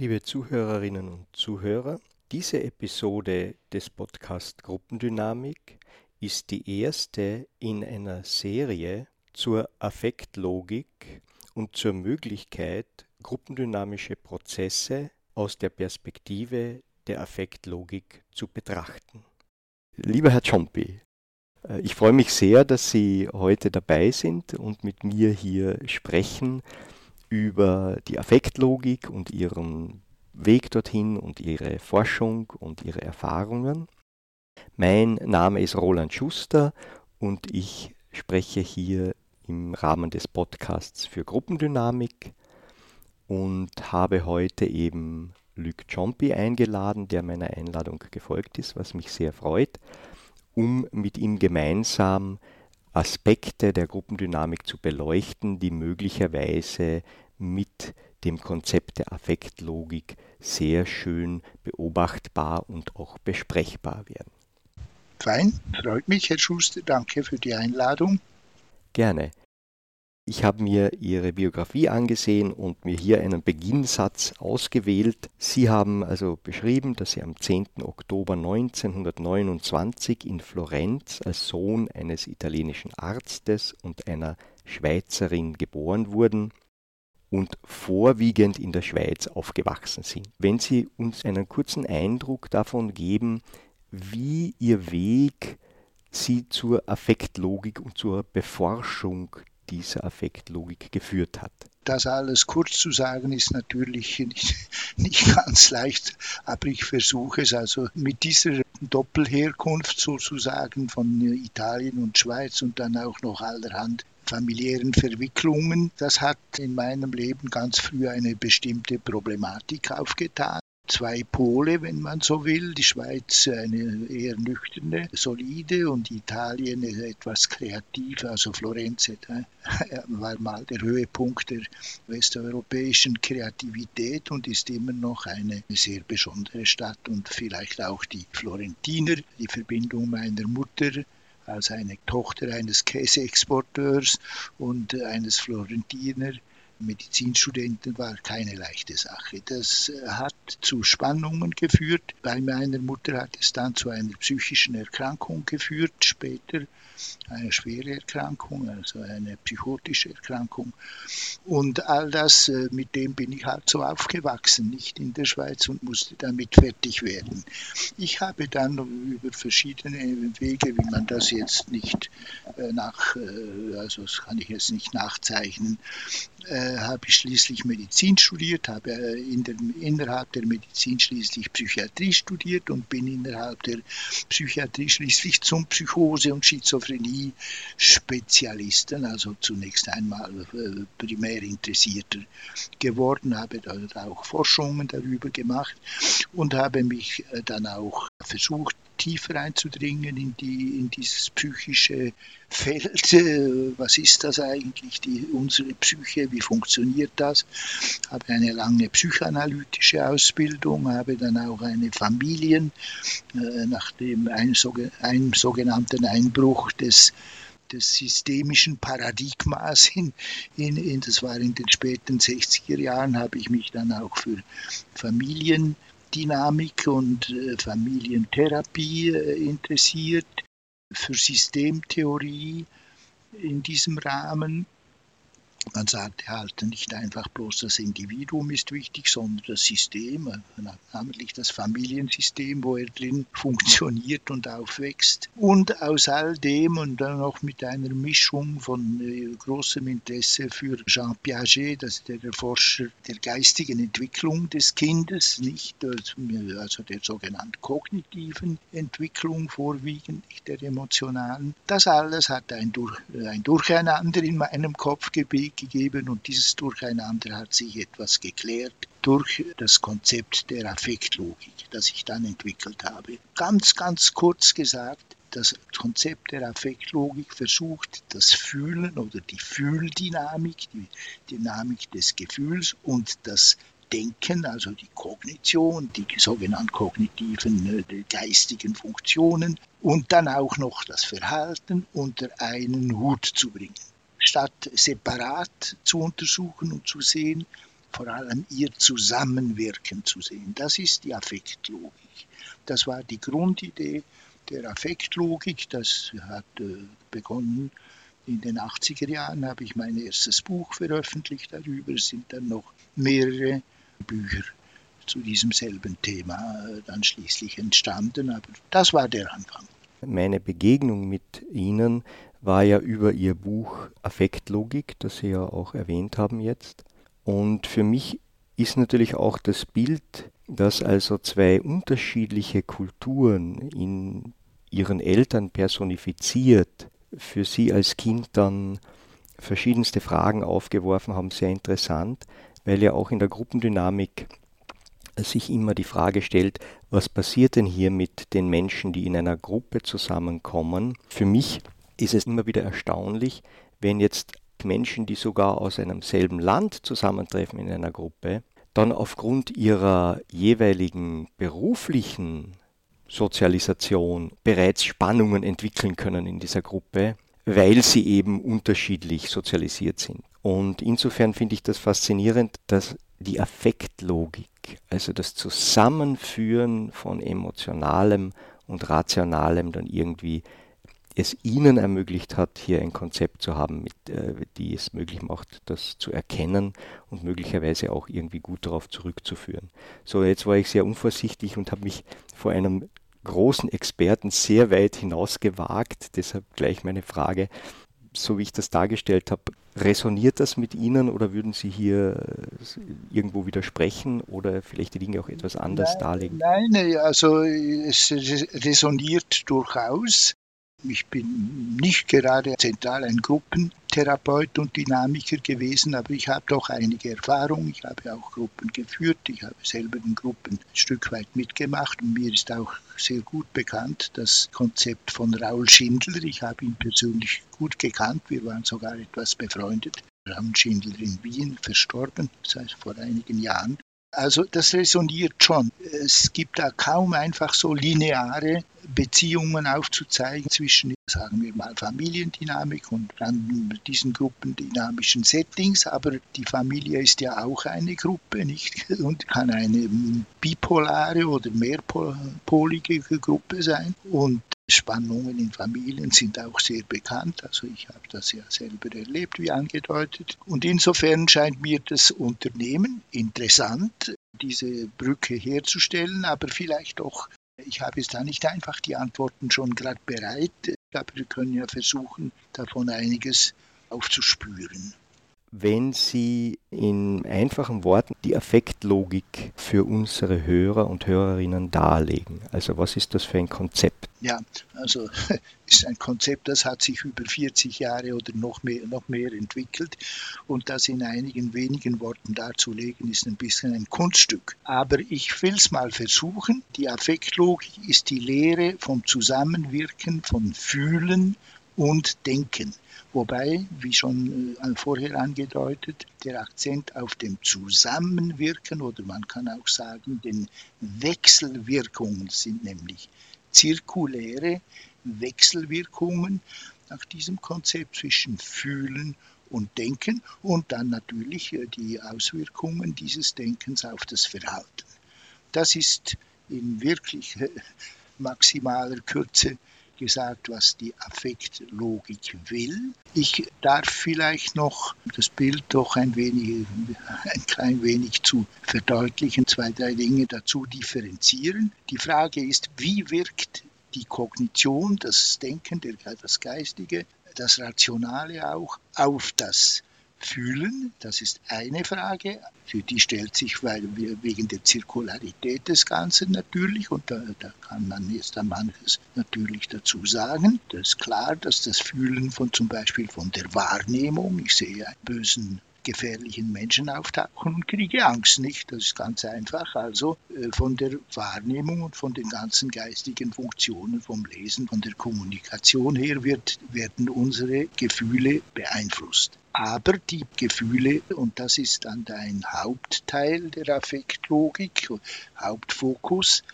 Liebe Zuhörerinnen und Zuhörer, diese Episode des Podcast Gruppendynamik ist die erste in einer Serie zur Affektlogik und zur Möglichkeit, gruppendynamische Prozesse aus der Perspektive der Affektlogik zu betrachten. Lieber Herr Ciompi, äh, ich freue mich sehr, dass Sie heute dabei sind und mit mir hier sprechen über die Affektlogik und ihren Weg dorthin und ihre Forschung und ihre Erfahrungen. Mein Name ist Roland Schuster und ich spreche hier im Rahmen des Podcasts für Gruppendynamik und habe heute eben Luc Ciompi eingeladen, der meiner Einladung gefolgt ist, was mich sehr freut, um mit ihm gemeinsam Aspekte der Gruppendynamik zu beleuchten, die möglicherweise mit dem Konzept der Affektlogik sehr schön beobachtbar und auch besprechbar werden. Fein, freut mich, Herr Schuster. Danke für die Einladung. Gerne. Ich habe mir Ihre Biografie angesehen und mir hier einen Beginnsatz ausgewählt. Sie haben also beschrieben, dass Sie am 10. Oktober 1929 in Florenz als Sohn eines italienischen Arztes und einer Schweizerin geboren wurden und vorwiegend in der Schweiz aufgewachsen sind. Wenn Sie uns einen kurzen Eindruck davon geben, wie Ihr Weg Sie zur Affektlogik und zur Beforschung dieser Affektlogik geführt hat. Das alles kurz zu sagen ist natürlich nicht, nicht ganz leicht, aber ich versuche es also mit dieser Doppelherkunft sozusagen von Italien und Schweiz und dann auch noch allerhand familiären Verwicklungen. Das hat in meinem Leben ganz früh eine bestimmte Problematik aufgetan zwei Pole, wenn man so will. Die Schweiz eine eher nüchterne, solide und Italien etwas kreativ. Also Florenz war mal der Höhepunkt der westeuropäischen Kreativität und ist immer noch eine sehr besondere Stadt und vielleicht auch die Florentiner, die Verbindung meiner Mutter als eine Tochter eines Käseexporteurs und eines Florentiner Medizinstudenten war keine leichte Sache. Das äh, hat zu Spannungen geführt. Bei meiner Mutter hat es dann zu einer psychischen Erkrankung geführt, später eine schwere Erkrankung, also eine psychotische Erkrankung. Und all das, äh, mit dem bin ich halt so aufgewachsen, nicht in der Schweiz und musste damit fertig werden. Ich habe dann über verschiedene Wege, wie man das jetzt nicht äh, nach, also das kann ich jetzt nicht nachzeichnen, äh, habe ich schließlich Medizin studiert, habe äh, in der, innerhalb der Medizin schließlich Psychiatrie studiert und bin innerhalb der Psychiatrie schließlich zum Psychose- und Schizophrenie-Spezialisten, also zunächst einmal äh, primär Interessierter geworden, habe dort auch Forschungen darüber gemacht und habe mich äh, dann auch versucht, tiefer einzudringen in, die, in dieses psychische Feld. Äh, was ist das eigentlich, die, unsere Psyche, wie funktioniert das? Habe eine lange psychoanalytische Ausbildung, habe dann auch eine Familien, äh, nach dem einem, einem sogenannten Einbruch des des systemischen Paradigmas in, in, in, das war in den späten 60er Jahren, habe ich mich dann auch für Familien Dynamik und äh, Familientherapie äh, interessiert, für Systemtheorie in diesem Rahmen man sagte halt nicht einfach bloß das Individuum ist wichtig, sondern das System, namentlich das Familiensystem, wo er drin funktioniert und aufwächst. Und aus all dem und dann noch mit einer Mischung von äh, großem Interesse für Jean Piaget, das ist der Forscher der geistigen Entwicklung des Kindes, nicht also der sogenannten kognitiven Entwicklung vorwiegend, nicht der emotionalen. Das alles hat ein, Durch, ein Durcheinander in meinem Kopf gebildet Weg gegeben und dieses Durcheinander hat sich etwas geklärt durch das Konzept der Affektlogik, das ich dann entwickelt habe. Ganz, ganz kurz gesagt, das Konzept der Affektlogik versucht, das Fühlen oder die Fühldynamik, die Dynamik des Gefühls und das Denken, also die Kognition, die sogenannten kognitiven äh, geistigen Funktionen und dann auch noch das Verhalten unter einen Hut zu bringen statt separat zu untersuchen und zu sehen, vor allem ihr Zusammenwirken zu sehen. Das ist die Affektlogik. Das war die Grundidee der Affektlogik. Das hat äh, begonnen in den 80er Jahren, habe ich mein erstes Buch veröffentlicht darüber. Es sind dann noch mehrere Bücher zu diesem selben Thema äh, dann schließlich entstanden. Aber das war der Anfang. Meine Begegnung mit Ihnen war ja über Ihr Buch Affektlogik, das Sie ja auch erwähnt haben jetzt. Und für mich ist natürlich auch das Bild, dass also zwei unterschiedliche Kulturen in ihren Eltern personifiziert, für sie als Kind dann verschiedenste Fragen aufgeworfen haben, sehr interessant, weil ja auch in der Gruppendynamik sich immer die Frage stellt, was passiert denn hier mit den Menschen, die in einer Gruppe zusammenkommen. Für mich ist es immer wieder erstaunlich, wenn jetzt Menschen, die sogar aus einem selben Land zusammentreffen in einer Gruppe, dann aufgrund ihrer jeweiligen beruflichen Sozialisation bereits Spannungen entwickeln können in dieser Gruppe, weil sie eben unterschiedlich sozialisiert sind. Und insofern finde ich das faszinierend, dass die Affektlogik, also das Zusammenführen von Emotionalem und Rationalem dann irgendwie es ihnen ermöglicht hat, hier ein Konzept zu haben, mit, äh, die es möglich macht, das zu erkennen und möglicherweise auch irgendwie gut darauf zurückzuführen. So, jetzt war ich sehr unvorsichtig und habe mich vor einem großen Experten sehr weit hinausgewagt. Deshalb gleich meine Frage, so wie ich das dargestellt habe, resoniert das mit Ihnen oder würden Sie hier äh, irgendwo widersprechen oder vielleicht die Dinge auch etwas anders nein, darlegen? Nein, also es resoniert durchaus. Ich bin nicht gerade zentral ein Gruppentherapeut und Dynamiker gewesen, aber ich habe doch einige Erfahrung. Ich habe auch Gruppen geführt. Ich habe selber in Gruppen ein Stück weit mitgemacht und mir ist auch sehr gut bekannt das Konzept von Raul Schindler. Ich habe ihn persönlich gut gekannt. Wir waren sogar etwas befreundet. Raul Schindler in Wien, verstorben, seit vor einigen Jahren. Also das resoniert schon. Es gibt da kaum einfach so lineare Beziehungen aufzuzeigen zwischen, sagen wir mal, Familiendynamik und dann diesen gruppendynamischen Settings. Aber die Familie ist ja auch eine Gruppe, nicht? Und kann eine bipolare oder mehrpolige Gruppe sein. Und Spannungen in Familien sind auch sehr bekannt. Also ich habe das ja selber erlebt, wie angedeutet. Und insofern scheint mir das Unternehmen interessant, diese Brücke herzustellen, aber vielleicht auch, ich habe jetzt da nicht einfach die Antworten schon gerade bereit, aber wir können ja versuchen, davon einiges aufzuspüren wenn Sie in einfachen Worten die Affektlogik für unsere Hörer und Hörerinnen darlegen. Also was ist das für ein Konzept? Ja, also ist ein Konzept, das hat sich über 40 Jahre oder noch mehr, noch mehr entwickelt und das in einigen wenigen Worten darzulegen, ist ein bisschen ein Kunststück. Aber ich will es mal versuchen. Die Affektlogik ist die Lehre vom Zusammenwirken von Fühlen und Denken. Wobei, wie schon äh, vorher angedeutet, der Akzent auf dem Zusammenwirken oder man kann auch sagen, den Wechselwirkungen sind nämlich zirkuläre Wechselwirkungen nach diesem Konzept zwischen Fühlen und Denken und dann natürlich äh, die Auswirkungen dieses Denkens auf das Verhalten. Das ist in wirklich äh, maximaler Kürze gesagt, was die Affektlogik will. Ich darf vielleicht noch das Bild doch ein wenig, ein klein wenig zu verdeutlichen, zwei, drei Dinge dazu differenzieren. Die Frage ist, wie wirkt die Kognition, das Denken, das Geistige, das Rationale auch auf das fühlen? Das ist eine Frage. Für die stellt sich, weil wir wegen der Zirkularität des Ganzen natürlich, und da, da kann man jetzt dann manches natürlich dazu sagen. Das ist klar, dass das Fühlen von zum Beispiel von der Wahrnehmung, ich sehe einen bösen gefährlichen Menschen auftauchen und kriege Angst nicht. Das ist ganz einfach. Also äh, von der Wahrnehmung und von den ganzen geistigen Funktionen, vom Lesen, von der Kommunikation her wird, werden unsere Gefühle beeinflusst. Aber die Gefühle, und das ist dann ein Hauptteil der Affektlogik, Hauptfokus,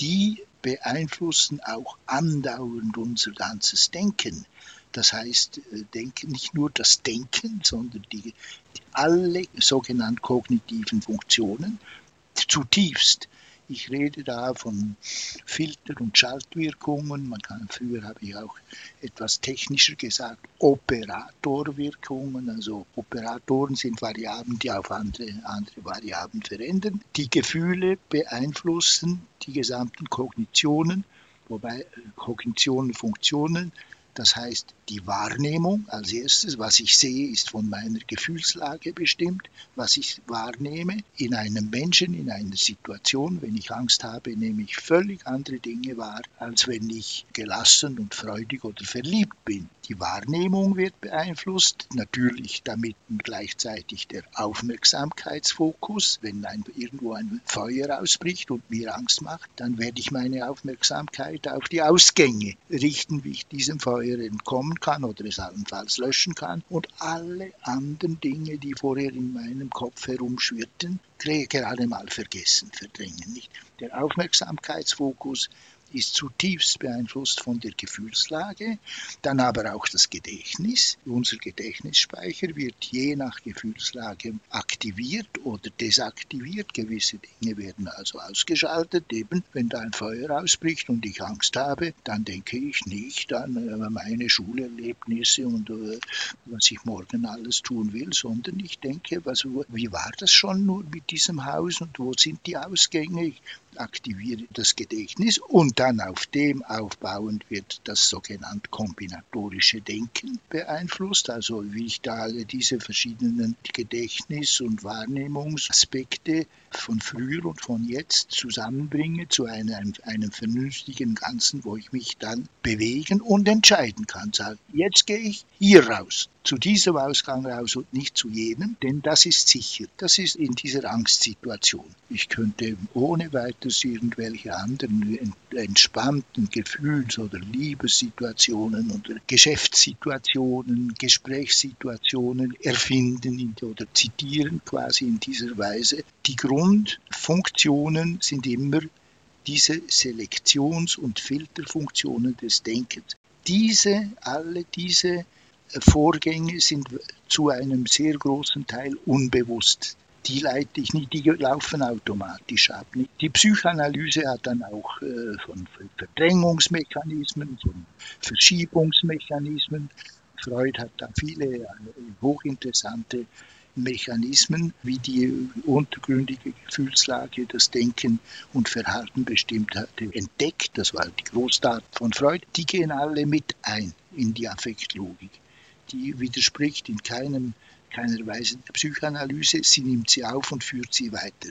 die beeinflussen auch andauernd unser ganzes Denken. Das heißt, äh, denken, nicht nur das Denken, sondern die, alle sogenannten kognitiven Funktionen zutiefst ich rede da von Filter- und Schaltwirkungen. Man kann, früher habe ich auch etwas technischer gesagt, Operatorwirkungen. Also Operatoren sind Variablen, die auf andere, andere Variablen verändern. Die Gefühle beeinflussen die gesamten Kognitionen, wobei äh, Kognitionen Funktionen das heißt, die Wahrnehmung als erstes, was ich sehe, ist von meiner Gefühlslage bestimmt, was ich wahrnehme in einem Menschen, in einer Situation. Wenn ich Angst habe, nehme ich völlig andere Dinge wahr, als wenn ich gelassen und freudig oder verliebt bin. Die Wahrnehmung wird beeinflusst, natürlich damit gleichzeitig der Aufmerksamkeitsfokus. Wenn ein, irgendwo ein Feuer ausbricht und mir Angst macht, dann werde ich meine Aufmerksamkeit auf die Ausgänge richten, wie ich diesem Feuer entkommen kann oder es allenfalls löschen kann. Und alle anderen Dinge, die vorher in meinem Kopf herumschwirrten, gerade mal vergessen, verdrängen. Nicht? Der Aufmerksamkeitsfokus ist zutiefst beeinflusst von der Gefühlslage, dann aber auch das Gedächtnis. Unser Gedächtnisspeicher wird je nach Gefühlslage aktiviert oder desaktiviert. Gewisse Dinge werden also ausgeschaltet. Eben, wenn da ein Feuer ausbricht und ich Angst habe, dann denke ich nicht an äh, meine Schulerlebnisse und äh, was ich morgen alles tun will, sondern ich denke, was, wie war das schon nur mit diesem Haus und wo sind die Ausgänge? Ich aktiviere das Gedächtnis und dann auf dem aufbauend wird das sogenannte kombinatorische Denken beeinflusst, also wie ich da diese verschiedenen Gedächtnis- und Wahrnehmungsaspekte von früher und von jetzt zusammenbringe zu einem, einem vernünftigen Ganzen, wo ich mich dann bewegen und entscheiden kann. Sagen, jetzt gehe ich hier raus zu diesem Ausgang raus und nicht zu jenem, denn das ist sicher. Das ist in dieser Angstsituation. Ich könnte ohne weiteres irgendwelche anderen entspannten Gefühls- oder Liebessituationen oder Geschäftssituationen, Gesprächssituationen erfinden oder zitieren quasi in dieser Weise. Die Grundfunktionen sind immer diese Selektions- und Filterfunktionen des Denkens. Diese, alle diese Vorgänge sind zu einem sehr großen Teil unbewusst. Die leite ich nicht, die laufen automatisch ab. Die Psychoanalyse hat dann auch äh, von Verdrängungsmechanismen, von Verschiebungsmechanismen. Freud hat da viele äh, hochinteressante Mechanismen, wie die untergründige Gefühlslage, das Denken und Verhalten bestimmt hatte, entdeckt. Das war die Großtat von Freud. Die gehen alle mit ein in die Affektlogik die widerspricht in keinem, keiner Weise der Psychoanalyse. Sie nimmt sie auf und führt sie weiter.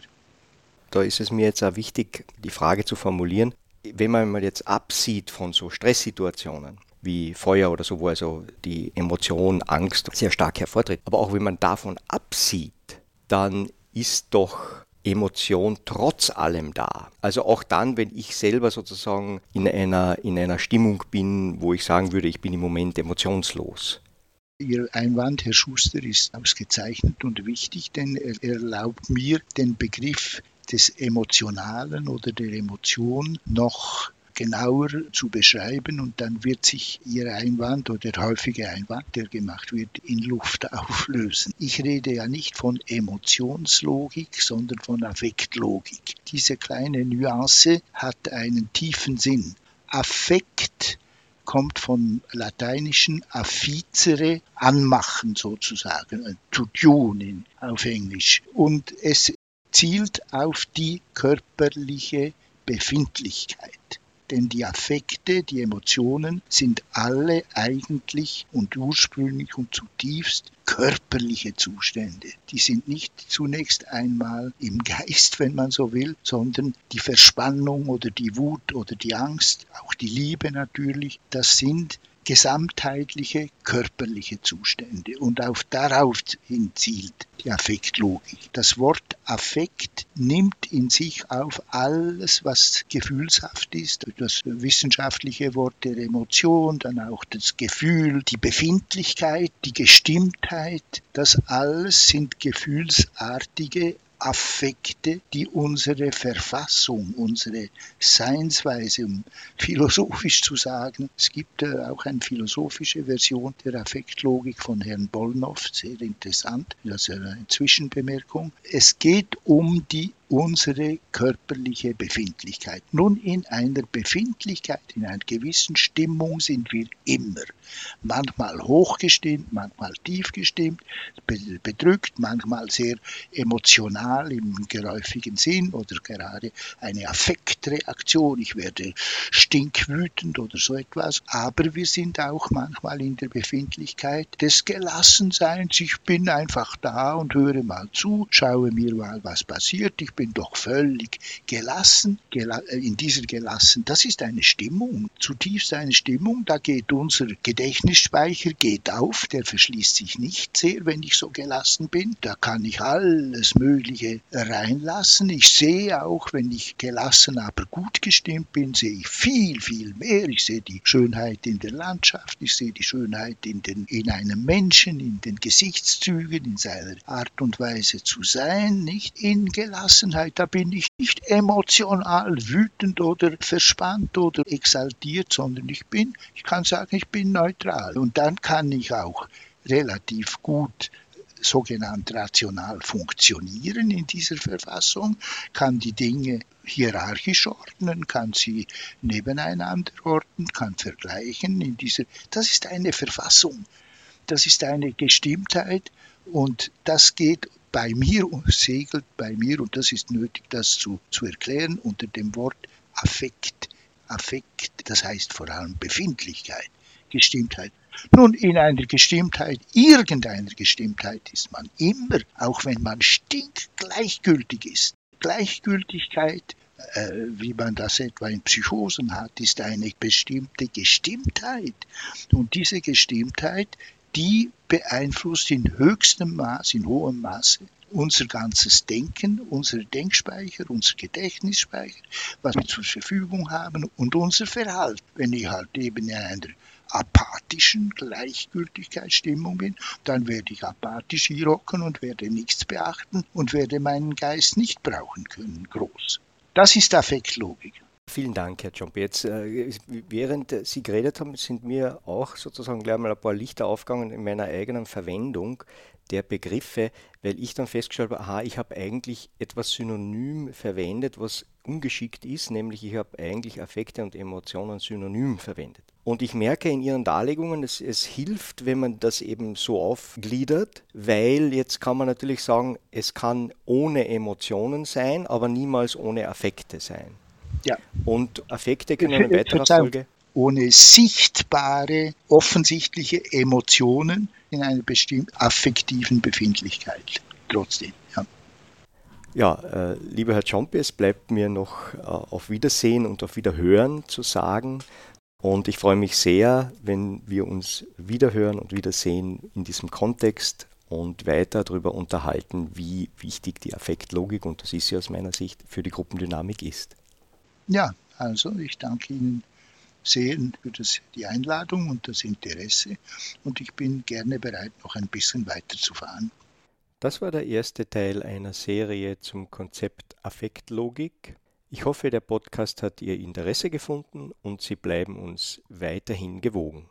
Da ist es mir jetzt auch wichtig, die Frage zu formulieren, wenn man mal jetzt absieht von so Stresssituationen, wie Feuer oder so, wo also die Emotion, Angst sehr stark hervortritt. Aber auch wenn man davon absieht, dann ist doch Emotion trotz allem da. Also auch dann, wenn ich selber sozusagen in einer, in einer Stimmung bin, wo ich sagen würde, ich bin im Moment emotionslos. Ihr Einwand, Herr Schuster, ist ausgezeichnet und wichtig, denn er erlaubt mir, den Begriff des Emotionalen oder der Emotion noch genauer zu beschreiben und dann wird sich Ihr Einwand oder der häufige Einwand, der gemacht wird, in Luft auflösen. Ich rede ja nicht von Emotionslogik, sondern von Affektlogik. Diese kleine Nuance hat einen tiefen Sinn. Affekt kommt vom lateinischen afficere, anmachen sozusagen, to tune auf Englisch. Und es zielt auf die körperliche Befindlichkeit. Denn die Affekte, die Emotionen sind alle eigentlich und ursprünglich und zutiefst körperliche Zustände. Die sind nicht zunächst einmal im Geist, wenn man so will, sondern die Verspannung oder die Wut oder die Angst, auch die Liebe natürlich, das sind gesamtheitliche körperliche Zustände. Und auf darauf hin zielt die Affektlogik. Das Wort Affekt nimmt in sich auf alles, was gefühlshaft ist, das wissenschaftliche Wort der Emotion, dann auch das Gefühl, die Befindlichkeit, die Gestimmtheit, das alles sind gefühlsartige Affekte, die unsere Verfassung, unsere Seinsweise, um philosophisch zu sagen, es gibt äh, auch eine philosophische Version der Affektlogik von Herrn Bollnow, sehr interessant, das ist eine Zwischenbemerkung. Es geht um die unsere körperliche Befindlichkeit. Nun, in einer Befindlichkeit, in einer gewissen Stimmung sind wir immer. Manchmal hochgestimmt, manchmal tiefgestimmt, bedrückt, manchmal sehr emotional im geläufigen Sinn oder gerade eine Affektreaktion. Ich werde stinkwütend oder so etwas. Aber wir sind auch manchmal in der Befindlichkeit des Gelassenseins. Ich bin einfach da und höre mal zu, schaue mir mal, was passiert. Ich bin doch völlig gelassen, gela äh, in dieser gelassen. Das ist eine Stimmung, zutiefst eine Stimmung. Da geht unser Gedächtnisspeicher geht auf, der verschließt sich nicht sehr, wenn ich so gelassen bin. Da kann ich alles Mögliche reinlassen. Ich sehe auch, wenn ich gelassen, aber gut gestimmt bin, sehe ich viel, viel mehr. Ich sehe die Schönheit in der Landschaft, ich sehe die Schönheit in, den, in einem Menschen, in den Gesichtszügen, in seiner Art und Weise zu sein, nicht in gelassen Gelassenheit, da bin ich nicht emotional wütend oder verspannt oder exaltiert, sondern ich bin, ich kann sagen, ich bin neutral. Und dann kann ich auch relativ gut sogenannt rational funktionieren in dieser Verfassung, kann die Dinge hierarchisch ordnen, kann sie nebeneinander ordnen, kann vergleichen in dieser, das ist eine Verfassung, das ist eine Gestimmtheit und das geht bei mir segelt bei mir, und das ist nötig, das zu, zu erklären, unter dem Wort Affekt. Affekt, das heißt vor allem Befindlichkeit, Gestimmtheit. Nun, in einer Gestimmtheit, irgendeiner Gestimmtheit ist man immer, auch wenn man stinkgleichgültig ist. Gleichgültigkeit, äh, wie man das etwa in Psychosen hat, ist eine bestimmte Gestimmtheit. Und diese Gestimmtheit die beeinflusst in höchstem Maß, in hohem Maße unser ganzes Denken, unser Denkspeicher, unser Gedächtnisspeicher, was wir zur Verfügung haben und unser Verhalten. Wenn ich halt eben in einer apathischen Gleichgültigkeitsstimmung bin, dann werde ich apathisch hier hocken und werde nichts beachten und werde meinen Geist nicht brauchen können, groß. Das ist Affektlogik. Vielen Dank, Herr Jomp. Jetzt, äh, während Sie geredet haben, sind mir auch sozusagen gleich mal ein paar Lichter aufgegangen in meiner eigenen Verwendung der Begriffe, weil ich dann festgestellt habe, aha, ich habe eigentlich etwas synonym verwendet, was ungeschickt ist, nämlich ich habe eigentlich Affekte und Emotionen synonym verwendet. Und ich merke in Ihren Darlegungen, es, es hilft, wenn man das eben so aufgliedert, weil jetzt kann man natürlich sagen, es kann ohne Emotionen sein, aber niemals ohne Affekte sein. Ja. Und Affekte können in weiterer Folge. Ohne sichtbare, offensichtliche Emotionen in einer bestimmten affektiven Befindlichkeit. Trotzdem, ja. Ja, äh, lieber Herr Ciompi, es bleibt mir noch äh, auf Wiedersehen und auf Wiederhören zu sagen. Und ich freue mich sehr, wenn wir uns wiederhören und wiedersehen in diesem Kontext und weiter darüber unterhalten, wie wichtig die Affektlogik, und das ist sie aus meiner Sicht, für die Gruppendynamik ist. Ja, also ich danke Ihnen sehr für das, die Einladung und das Interesse und ich bin gerne bereit, noch ein bisschen weiterzufahren. Das war der erste Teil einer Serie zum Konzept Affektlogik. Ich hoffe, der Podcast hat Ihr Interesse gefunden und Sie bleiben uns weiterhin gewogen.